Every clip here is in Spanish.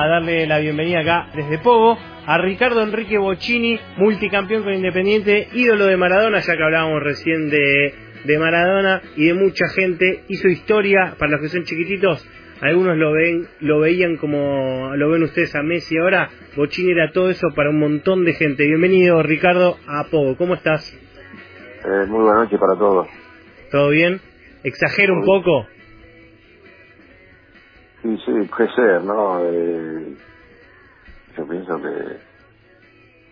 a darle la bienvenida acá desde Pogo a Ricardo Enrique Bocini, multicampeón con Independiente, ídolo de Maradona, ya que hablábamos recién de, de Maradona y de mucha gente, hizo historia para los que son chiquititos. Algunos lo ven, lo veían como lo ven ustedes a Messi ahora. Bocini era todo eso para un montón de gente. Bienvenido Ricardo a Pogo, ¿cómo estás? Eh, muy buena noche para todos. ¿Todo bien? ¿Exagero un poco? Sí, sí, crecer, ¿no? Eh, yo pienso que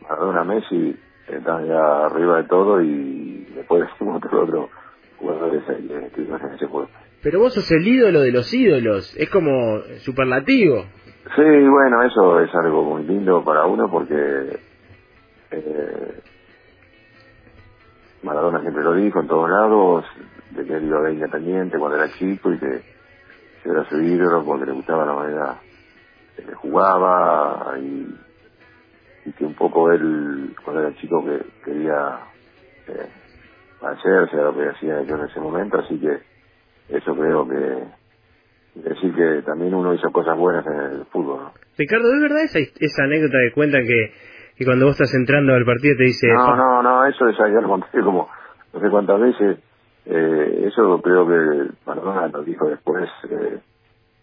Maradona Messi están ya arriba de todo y después otro otro jugadores que en ese puesto. Pero vos sos el ídolo de los ídolos, es como superlativo. Sí, bueno, eso es algo muy lindo para uno porque eh, Maradona siempre lo dijo en todos lados, de que él iba a Independiente cuando era chico y que era su ídolo porque le gustaba la manera que le jugaba y, y, que un poco él, cuando era chico, que quería eh, hacerse a lo que hacía yo en ese momento, así que eso creo que decir que también uno hizo cosas buenas en el fútbol. ¿no? Ricardo, ¿es verdad esa, esa anécdota que cuentan que, que cuando vos estás entrando al partido te dice... No, no, no, eso es conté como no sé cuántas veces eh, eso creo que Maradona lo dijo después, eh,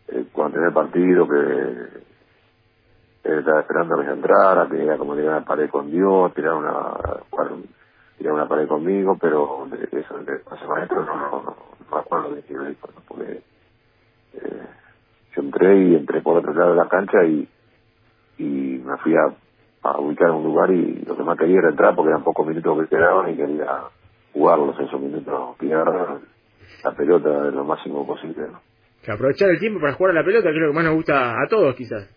eh, cuando tenía el partido, que estaba esperando que se entrara, que era como tirar una pared con Dios, tirar una, tirar una pared conmigo, pero eso, de ese maestro no, no, no, no acuerdo de lo dijo, ¿no? porque eh, yo entré y entré por otro lado de la cancha y, y me fui a, a ubicar en un lugar y lo que más quería era entrar porque eran pocos minutos que quedaban y quería jugarlos esos minutos, pillar la pelota lo máximo posible. ¿no? Que aprovechar el tiempo para jugar a la pelota, creo que más nos gusta a todos quizás.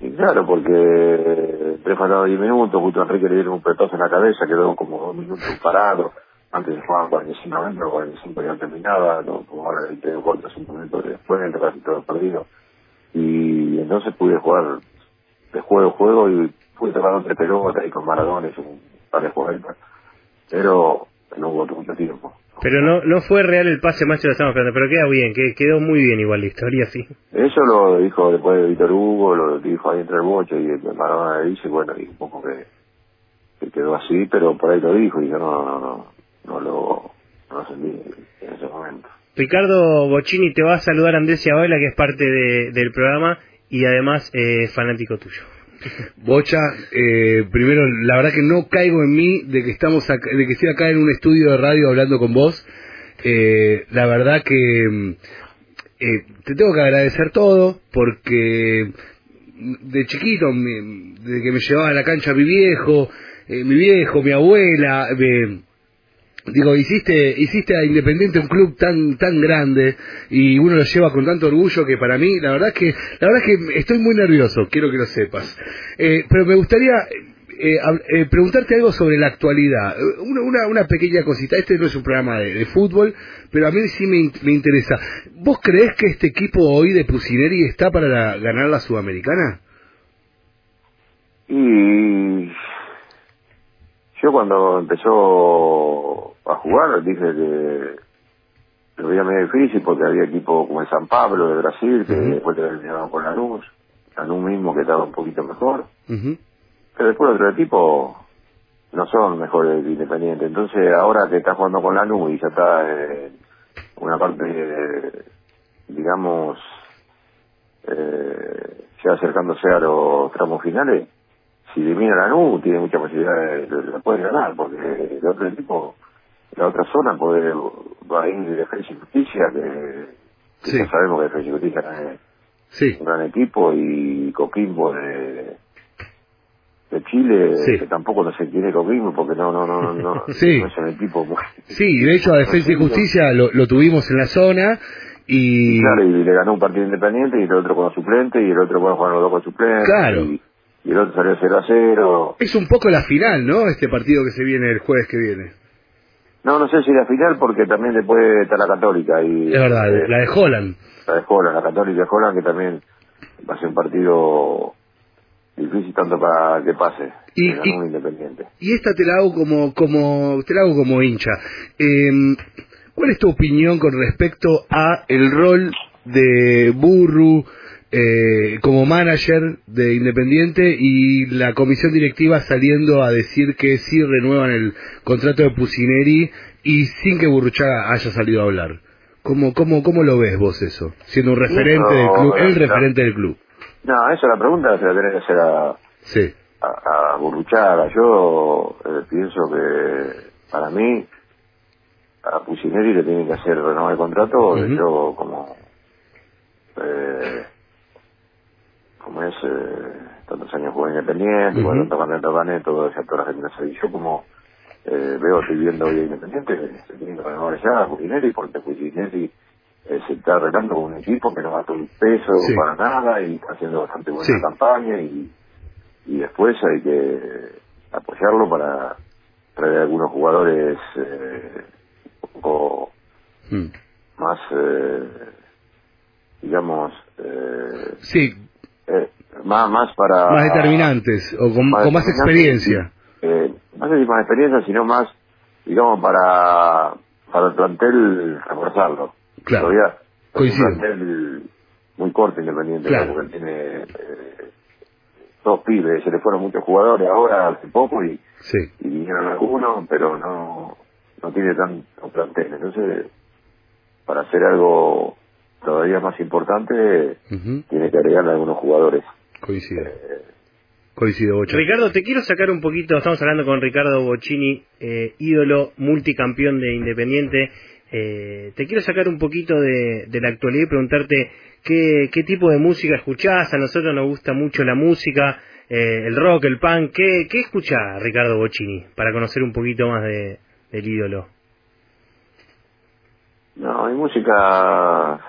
Y claro, porque tres faltados 10 minutos, justo Enrique le dieron un petazo en la cabeza, quedó como dos minutos parado. Antes jugaban 45 minutos, 45 ya terminaba, ¿no? como ahora el tengo corto 5 minutos después, entre casi todo perdido. Y entonces pude jugar de juego a juego y pude tomar tres pelotas y con Maradones un par de juegos pero no hubo mucho tiempo. Pero no no fue real el pase más lo estamos esperando, pero queda bien, que quedó muy bien igual la historia, sí. Eso lo dijo después de Víctor Hugo, lo dijo ahí entre el boche y el Maradona le dice, bueno, y un poco que, que, quedó así, pero por ahí lo dijo y yo no, no, no, no lo, no lo sentí en ese momento. Ricardo Bocini te va a saludar Andrés Abuela, que es parte de, del programa y además eh, fanático tuyo. Bocha, eh, primero, la verdad que no caigo en mí de que estamos acá, de que estoy acá en un estudio de radio hablando con vos. Eh, la verdad que eh, te tengo que agradecer todo porque de chiquito, desde que me llevaba a la cancha mi viejo, eh, mi viejo, mi abuela, me, digo, hiciste, hiciste a Independiente un club tan, tan grande y uno lo lleva con tanto orgullo que para mí, la verdad es que, la verdad es que estoy muy nervioso, quiero que lo sepas. Eh, pero me gustaría eh, eh, preguntarte algo sobre la actualidad. Una, una, una, pequeña cosita, este no es un programa de, fútbol, pero a mí sí me, me, interesa. ¿Vos creés que este equipo hoy de Pusineri está para ganar la Sudamericana? Y yo cuando empezó a jugar dije que lo veía medio difícil porque había equipos como el San Pablo de Brasil que uh -huh. después terminaban con la luz, la luz mismo que estaba un poquito mejor, uh -huh. pero después otro equipo no son mejores Independiente, entonces ahora que está jugando con la luz y ya está en una parte, eh, digamos, eh, ya acercándose a los tramos finales, si elimina la NU tiene mucha posibilidad de, de, de poder ganar, porque el otro equipo, la otra zona puede va a ir de Defensa y Justicia, que, que sí. ya sabemos que Defensa y Justicia es sí. un gran equipo, y Coquimbo de, de Chile, sí. que tampoco no se quiere Coquimbo, porque no, no, no, no, sí. no es un equipo muy... Sí, de hecho a Defensa y Justicia lo, lo tuvimos en la zona, y... Claro, y le ganó un partido independiente y el otro con suplente y el otro puede jugar los dos con suplente. Claro. Y, y el otro salió 0 a 0. Es un poco la final, ¿no? Este partido que se viene el jueves que viene. No, no sé si la final porque también después está la Católica. y Es verdad, eh, la de Holland. La de Holland, la Católica de Holland que también va a ser un partido difícil tanto para que pase. Y, y, independiente. y esta te la hago como, como, te la hago como hincha. Eh, ¿Cuál es tu opinión con respecto a el rol de Burru, eh, como manager de Independiente y la comisión directiva saliendo a decir que sí renuevan el contrato de Pusineri y sin que Burruchaga haya salido a hablar. ¿Cómo, cómo, cómo lo ves vos eso? Siendo un referente del club, el referente del club. No, eso la pregunta se la tenés que hacer a, Sí, a, a Burruchaga. Yo eh, pienso que para mí a Pusineri le tienen que hacer renovar el contrato. Ujú. Yo como eh, como es eh, tantos años jugué Independiente, Ujú. cuando gané, gané, todo ese actor argentino y yo como eh, veo, estoy viendo hoy Independiente, tiene que renovar ya a porque Pusineri eh, se está arreglando con un equipo que no gasta un peso Sí. para nada y está haciendo bastante buena Sí. campaña y y después hay que apoyarlo para traer algunos jugadores eh, un poco Mm. más, eh, digamos, eh, sí, eh, más, más para... más determinantes o con con más experiencia. eh, no sé si más experiencia, sino más, digamos, para, para el plantel reforzarlo. Claro. Todavía es Coincido. un plantel muy corto independiente, Claro. porque tiene eh, dos pibes, se le fueron muchos jugadores ahora hace poco y, Sí, y vinieron algunos, pero no, no tiene tanto plantel. Entonces, para hacer algo todavía más importante, tiene que agregarle algunos jugadores. coincido. Eh, Coincido, Bocha. Ricardo, te quiero sacar un poquito, estamos hablando con Ricardo Bocini, eh, ídolo multicampeón de Independiente. Eh, te quiero sacar un poquito de, de la actualidad y preguntarte qué, qué tipo de música escuchás. A nosotros nos gusta mucho la música, eh, el rock, el punk. ¿Qué, qué escuchás, Ricardo Bocini, para conocer un poquito más de, del ídolo? No, mi música,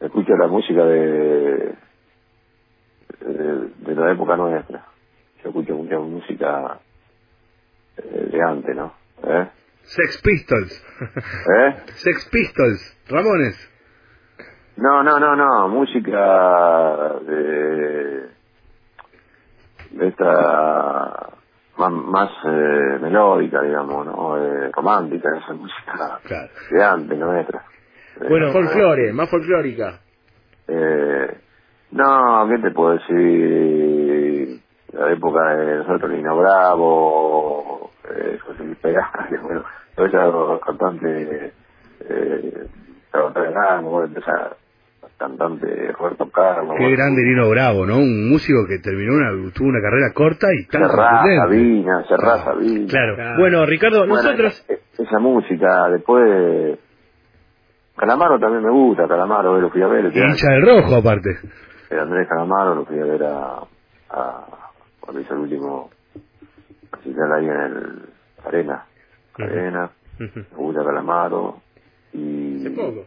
escucho la música de, de, de la época nuestra. Yo escucho mucha música eh, de antes, ¿no? ¿Eh? Sex Pistols. ¿Eh? Sex Pistols. Ramones. No, no, no, no, música de, de esta más, más eh, melódica, digamos, ¿no? Eh, romántica, esa música Claro. de antes, nuestra. Eh, Bueno, Folclore, más folclórica. Eh, no, ¿qué te puedo decir? La época de nosotros, Lino Bravo, eh, José Luis Perales, bueno, todos esos cantantes, eh, esa cantante Roberto Carlos. Qué bueno, grande Nino Bravo, ¿no? Un músico que terminó una, tuvo una carrera corta y tan contundente. Sabina, Claro. Sabina. Claro. Claro. Bueno, Ricardo, Bueno, nosotros... esa, esa música, después... Calamaro también me gusta, Calamaro, eh, lo fui a ver. hincha del rojo, aparte. el Andrés Calamaro lo fui a ver a, a cuando hizo el último recital ahí en el Arena. Arena me gusta Calamaro y poco.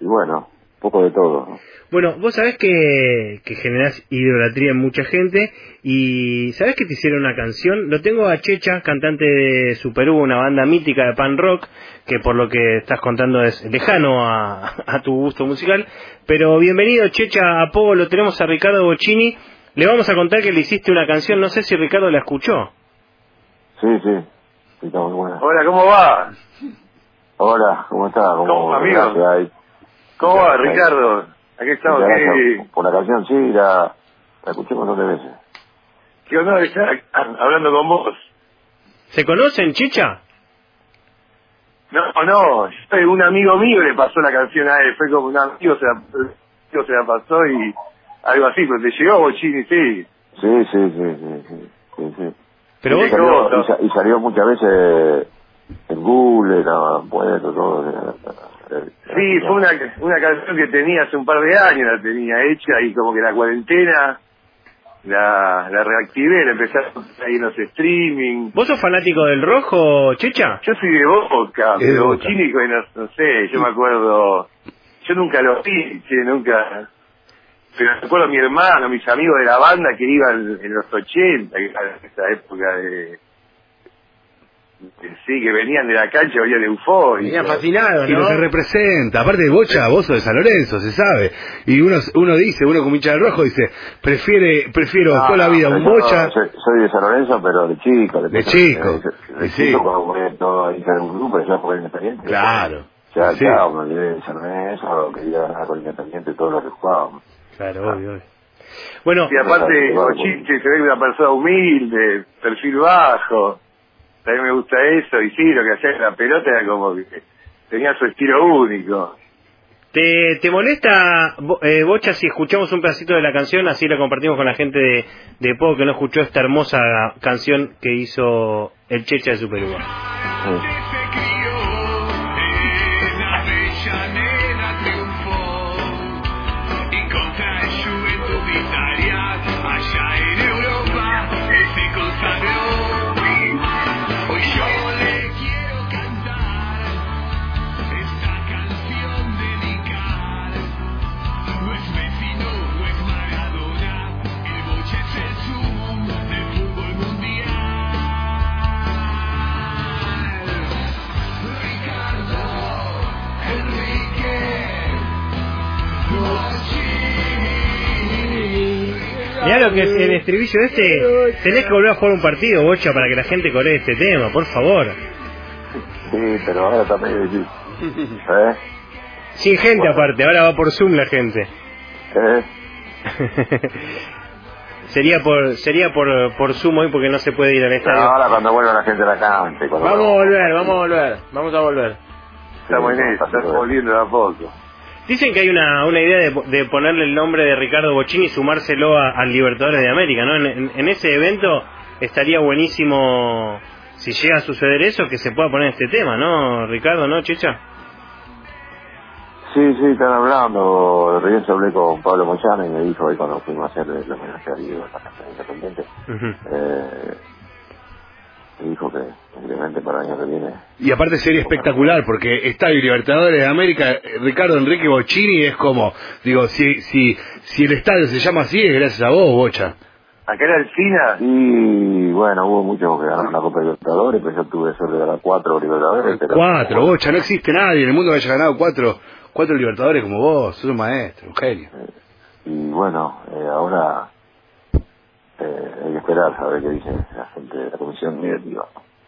y bueno poco de todo ¿no? Bueno, vos sabés que, que generás idolatría en mucha gente y sabés que te hicieron una canción. Lo tengo a Checha, cantante de Super U, una banda mítica de pan rock, que por lo que estás contando es lejano a, a tu gusto musical. Pero bienvenido Checha a Pogo, lo tenemos a Ricardo Bocini. Le vamos a contar que le hiciste una canción, no sé si Ricardo la escuchó. sí sí sí está muy buena Hola, ¿cómo va? hola ¿cómo estás? ¿Cómo, ¿Cómo, amigo? ¿Cómo va. Ricardo? Aquí estamos. Muchas ¿Qué, gracias por la canción sí la, la escuché un montón de veces qué honor estar hablando con vos. ¿Se conocen, Checha? No, no, un amigo mío le pasó la canción a él. Fue como un amigo se la, amigo se la pasó y algo así. Pero te llegó, Bochini, sí. sí sí sí sí sí, sí, sí. Pero y, vos... salió, no. y sa- y salió muchas veces en Google, en todo. Sí, fue una, una canción que tenía hace un par de años, la tenía hecha y como que la cuarentena la, la reactivé, la empecé a ahí en los streaming. ¿Vos sos fanático del rojo, Checha? Yo soy de Boca, Es de pero Boca. Bochini, no, no sé, yo me acuerdo, yo nunca lo vi, che, nunca, pero me acuerdo a mi hermano, mis amigos de la banda que iban en los 80, que era esa época de- sí, que venían de la cancha, venían eufóricos. fascinado, Y lo que representa, aparte de Bocha, vos sos de San Lorenzo, se sabe. Y uno uno dice, uno como hincha del rojo dice, prefiere prefiero No, toda la vida un Bocha. Soy, soy de San Lorenzo, pero de chico. De chico, De, de sí. chico, cuando jugué todo ahí en un grupo, ya independiente. Claro. Ya, Sí. ya, me olvidé de San Lorenzo, quería ganar con Independiente todo lo que jugábamos. Claro, obvio, obvio. Bueno, Y aparte, Claro, Bochinche se ve una persona humilde, perfil bajo. También me gusta eso. Y sí, lo que hacía en la pelota era como que tenía su estilo único. ¿te, te molesta, eh, Bocha, si escuchamos un pedacito de la canción? Así la compartimos con la gente de, de Pogo que no escuchó esta hermosa canción que hizo el Checha de Superuva. Sí. Que el estribillo este. Tenés que volver a jugar un partido, Bocha, para que la gente coree este tema, por favor. Sí, pero ahora está medio difícil. ¿Eh? Sin gente aparte, ahora va por Zoom la gente. ¿Eh? sería por sería por, por Zoom hoy porque no se puede ir al estadio. ahora cuando vuelva la gente a la cancha. Vamos a volver, vamos a volver, vamos a volver. Estamos en eso, estamos volviendo de a poco. Dicen que hay una, una idea de, de ponerle el nombre de Ricardo Bochini y sumárselo al Libertadores de América, ¿no? En, ese evento estaría buenísimo, si llega a suceder eso, que se pueda poner este tema, ¿no, Ricardo, no, Chicha? Sí, sí, están hablando. Repente hablé con Pablo Moyano y me dijo ahí cuando fuimos a hacer el homenaje a Diego en la canción independiente. Ujú. Eh, me dijo que simplemente para el año que viene. Y aparte sería espectacular porque Estadio Libertadores de América, eh, Ricardo Enrique Bocini es como, digo, si, si, si el estadio se llama así es gracias a vos, Bocha. En Alcina, Y bueno, hubo muchos que ganaron la Copa Libertadores, pero yo tuve suerte de ganar cuatro Libertadores. pero- Cuatro, Bocha, no existe nadie en el mundo que haya ganado cuatro, cuatro Libertadores como vos, sos un maestro, un genio. Y bueno, eh, ahora eh, hay que esperar a ver qué dice la gente de la comisión directiva.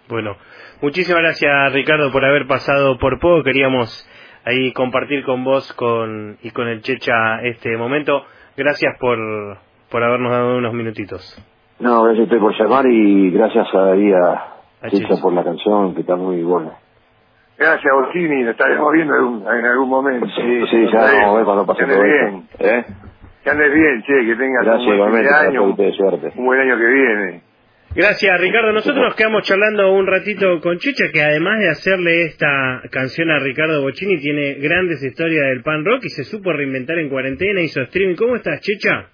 Bueno, muchísimas gracias Ricardo por haber pasado por poco. Queríamos ahí compartir con vos con, y con el Checha este momento. Gracias por, por habernos dado unos minutitos. No, gracias a usted por llamar y gracias ahí a A Chicha Chicha. por la canción que está muy buena. gracias Bocini, nos estaremos viendo en algún, en algún momento. Sí, sí, ya vamos a ver cuando pase todo bien, esto. ¿Eh? Que andes bien, che, que tengas Gracias un buen año, un, suerte. un buen año que viene. Gracias Ricardo. Nosotros nos quedamos charlando un ratito con Checha que además de hacerle esta canción a Ricardo Bocini tiene grandes historias del pan rock y se supo reinventar en cuarentena, hizo streaming. ¿Cómo estás Checha?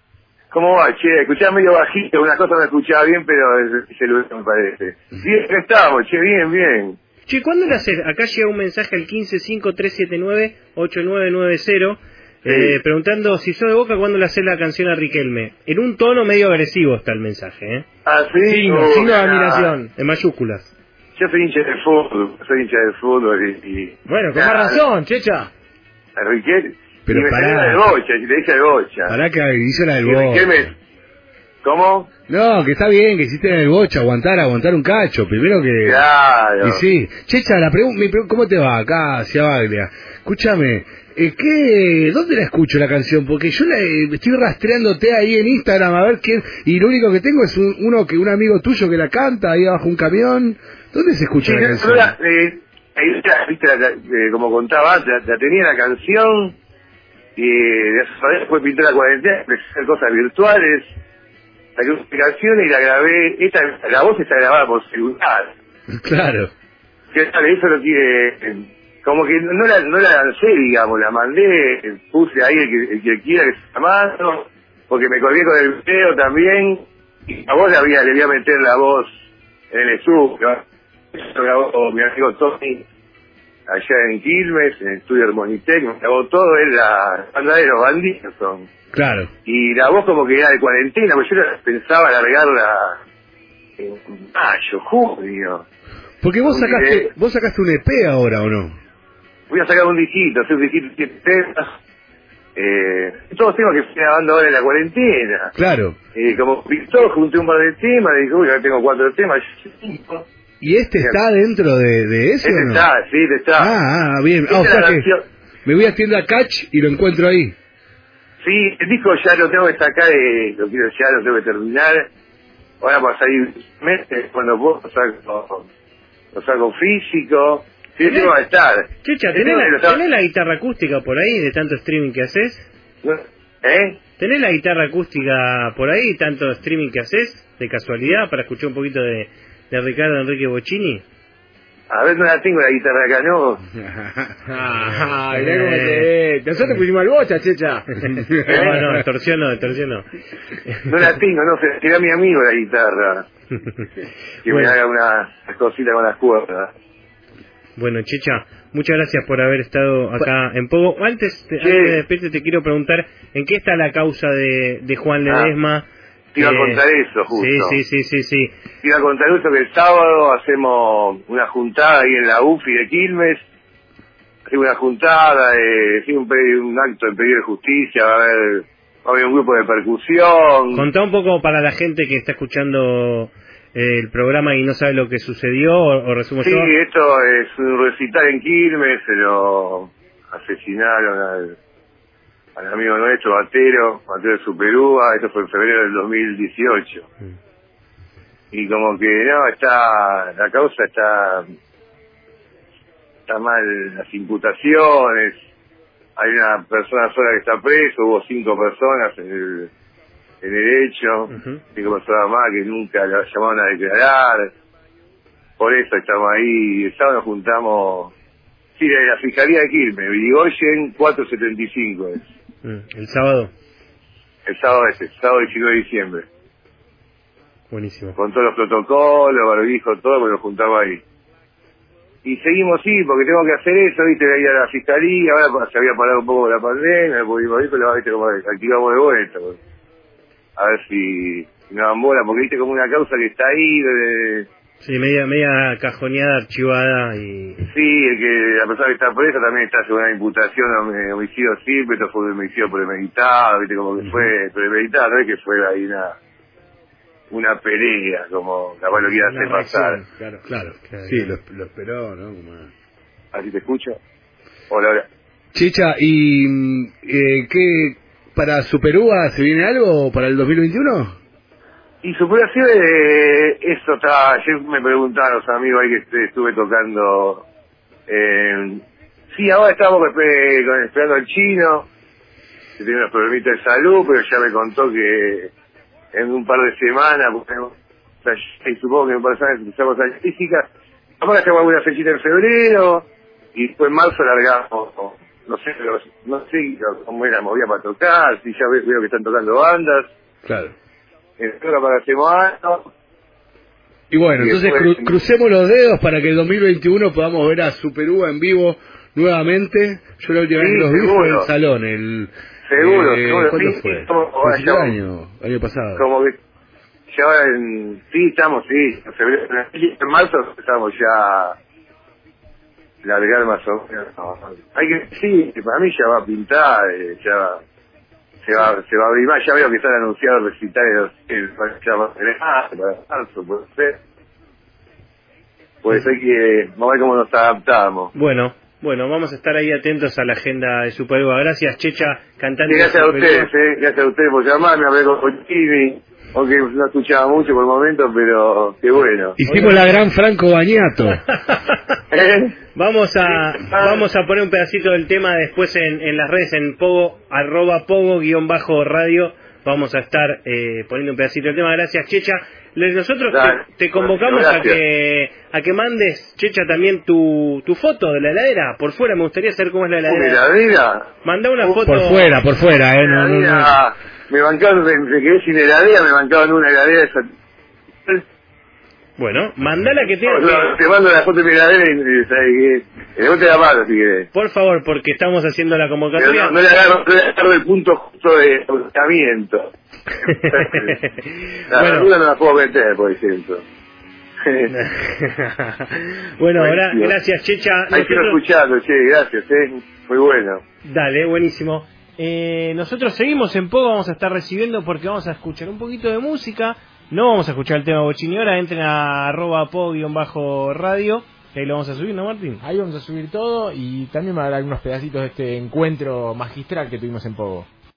¿Cómo va, che? Escuchaba medio bajito, una cosa me escuchaba bien, pero el celular me parece. Bien, que estamos, che, bien, bien. Che, ¿cuándo le haces? Acá llega un mensaje al 155379-8990 eh, preguntando si sos de Boca, ¿cuándo le haces la canción a Riquelme? En un tono medio agresivo está el mensaje, ¿eh? Ah, sí. Signo, signo de admiración. En mayúsculas. Yo soy hincha de fútbol, soy hincha de fútbol y... y Bueno, con más razón, checha. Enrique, Pero y me pará. la de bocha, y le dije de bocha. Pará que hizo la del Riquelme, Bocha. ¿Cómo? No, que está bien, que hiciste la del Bocha, aguantar, aguantar un cacho, primero que... Claro. Y sí. Checha, la pregunta, ¿cómo te va acá hacia Baglia? Escúchame, eh, ¿qué, ¿dónde la escucho la canción? Porque yo la, eh, estoy rastreándote ahí en Instagram a ver quién, y lo único que tengo es un- uno que un amigo tuyo que la canta ahí abajo un camión. ¿Dónde se escucha Sí, la canción? la- eh, viste, la- eh, como contaba la, tenía la canción y después pinté la cuarentena, empecé a hacer cosas virtuales, saqué una canción y la grabé, esta, la voz está grabada por celular. Claro. que tal, eso lo que como que no la, no la lancé, digamos, la mandé, puse ahí el que, el que quiera que se mando, porque me colgué con el video también, y a vos le, había, le voy a meter la voz en el estudio, eso lo grabó mi amigo Tony, allá en Quilmes, en el estudio Hermonitec, me grabó todo, es la banda de los bandidos son. Claro. Y la voz como que era de cuarentena, porque yo la- pensaba alargarla en mayo, junio. Porque vos sacaste, vos sacaste un EP ahora, ¿o no? Voy a sacar un disquito, hacer un disquito de temas. Eh, todos temas que estoy grabando ahora en la cuarentena. Claro. Eh, como pintó, junté un par de temas, le dije, uy, ya tengo cuatro temas. Cinco. ¿Y este está dentro de, de ese Este no? está, sí, este está. Ah, ah, bien. Esta Ah, o sea que me voy a tienda Catch y lo encuentro ahí. Sí, el disco ya lo tengo que sacar, eh, lo quiero ya, lo tengo que terminar. Ahora va a salir meses, cuando puedo lo saco, lo saco físico. Sí, ese va a estar. ¿tenés la, tenés la guitarra acústica por ahí de tanto streaming que haces? ¿Eh? ¿Tenés la guitarra acústica por ahí, tanto streaming que haces, de casualidad, para escuchar un poquito de, de Ricardo Enrique Bocini? A ver, no la tengo la guitarra acá, ¿no? Ah, mirá cómo te... Nosotros pusimos al bocha, checha. No, no, extorsión no, extorsión no. No la tengo, no sé, será mi amigo la guitarra. Que Bueno. me haga una cosita con las cuerdas. Bueno, Checha, muchas gracias por haber estado acá en Pogo. Antes, te, antes de despedirte, te quiero preguntar, ¿en qué está la causa de, de Juan Ah, Ledesma? te iba a Eh, contar eso, justo. Sí, sí, sí, sí, sí. Iba a contar eso que el sábado hacemos una juntada ahí en la UFI de Quilmes. Hacemos una juntada, eh, sí, un, un acto de pedido de justicia, va a haber, va a haber un grupo de percusión. Contá un poco para la gente que está escuchando el programa y no sabe lo que sucedió, o, o resumo Sí, yo. esto es un recital en Quilmes, se lo asesinaron al, al amigo nuestro, Batero, Batero de Superúa, esto fue en febrero del 2018. Mm. Y como que no, está, la causa está, está mal, las imputaciones, hay una persona sola que está preso, hubo cinco personas en el, en el hecho, Ujú. cinco personas más que nunca la llamaron a declarar, por eso estamos ahí, el sábado nos juntamos, sí, de la Fiscalía de Quilmes, Virigoyen 475 es, Mm, El sábado, el sábado ese, el sábado 19 de diciembre, buenísimo. con todos los protocolos, barbijo, todo, pero nos juntamos ahí. Y seguimos, sí, porque tengo que hacer eso, viste, ir a la Fiscalía, ahora se había parado un poco la pandemia, pudimos ir, pero viste, como activamos de vuelta, pues. A ver si, si nos dan bola, porque viste como una causa que está ahí, de, Sí, media, media cajoneada, archivada y... Sí, el que la persona que está presa también está sobre una imputación a hom- homicidio simple, esto fue un homicidio premeditado, viste, como que fue premeditado, no es que fue ahí una una pelea, como capaz lo quiera hacer pasar. Claro, claro. Claro. Sí, lo, lo esperó, ¿no? Como- ¿Así te escucho? Hola, hola. Chicha, ¿y mm, eh, qué para Superúa se viene algo para el 2021? Y superación, eh, eso está, ayer me preguntaron los amigos ahí que est- estuve tocando, eh, sí, ahora estamos con- esperando al chino, que tiene unos problemitas de salud, pero ya me contó que en un par de semanas, y supongo que en un par de semanas empezamos a física, ahora hacemos alguna fechita en febrero, y después en marzo largamos, no sé, pero no sé cómo era movida para tocar, si ya veo, veo que están tocando bandas, Claro. espero para hacemos algo, Y bueno, Y entonces después- cru- crucemos los dedos para que el 2021 podamos ver a Superúa en vivo nuevamente. Yo la última vez que los vi fue en el salón, el... Seguro, eh, seguro, ¿Cuándo sí, fue? el año, año pasado. como que ya en, sí estamos, sí, en marzo estamos ya largar más o menos. Hay que, sí, para mí ya va a pintar, eh, ya se va, se va a abrir más, ya veo que están anunciados recitales el, va para marzo, puede ser. Pues hay que, vamos a ver cómo nos adaptamos. Bueno, bueno, vamos a estar ahí atentos a la agenda de Superúa. Gracias, Checha, cantante Sí, gracias a ustedes, eh, gracias a ustedes por llamarme, hablé con Jimmy, aunque no escuchaba mucho por el momento, pero qué bueno. Hicimos la gran Franco Bañato. ¿Eh? Vamos a vamos a poner un pedacito del tema después en, en las redes en pogo arroba pogo guion bajo radio vamos a estar eh, poniendo un pedacito del tema gracias Checha nosotros Dale. te, te convocamos a que a que mandes Checha también tu, tu foto de la heladera por fuera me gustaría saber cómo es la ¿Una heladera heladera? manda una foto Por fuera, por fuera, ¿eh? No, no, no. Me bancaron, me, me quedé sin heladera, me bancaron una heladera esa. bueno mandala que tenga No, Te mando la foto de mi heladera y, que... De la mano, si querés. por favor porque estamos haciendo la convocatoria no, no le agarro, no le agarro el punto justo de agotamiento. La Bueno. verdura no la puedo meter, por ejemplo. bueno, ahora, gracias Checha. Ahí quiero Nosotros- escuchando, che, gracias, eh. Muy bueno. Dale, buenísimo. Eh, nosotros seguimos en poco, vamos a estar recibiendo porque vamos a escuchar un poquito de música. No vamos a escuchar el tema Bochini ahora, entren a arroba po-radio, que ahí lo vamos a subir, ¿no, Martín? Ahí vamos a subir todo y también va a dar algunos pedacitos de este encuentro magistral que tuvimos en Pogo.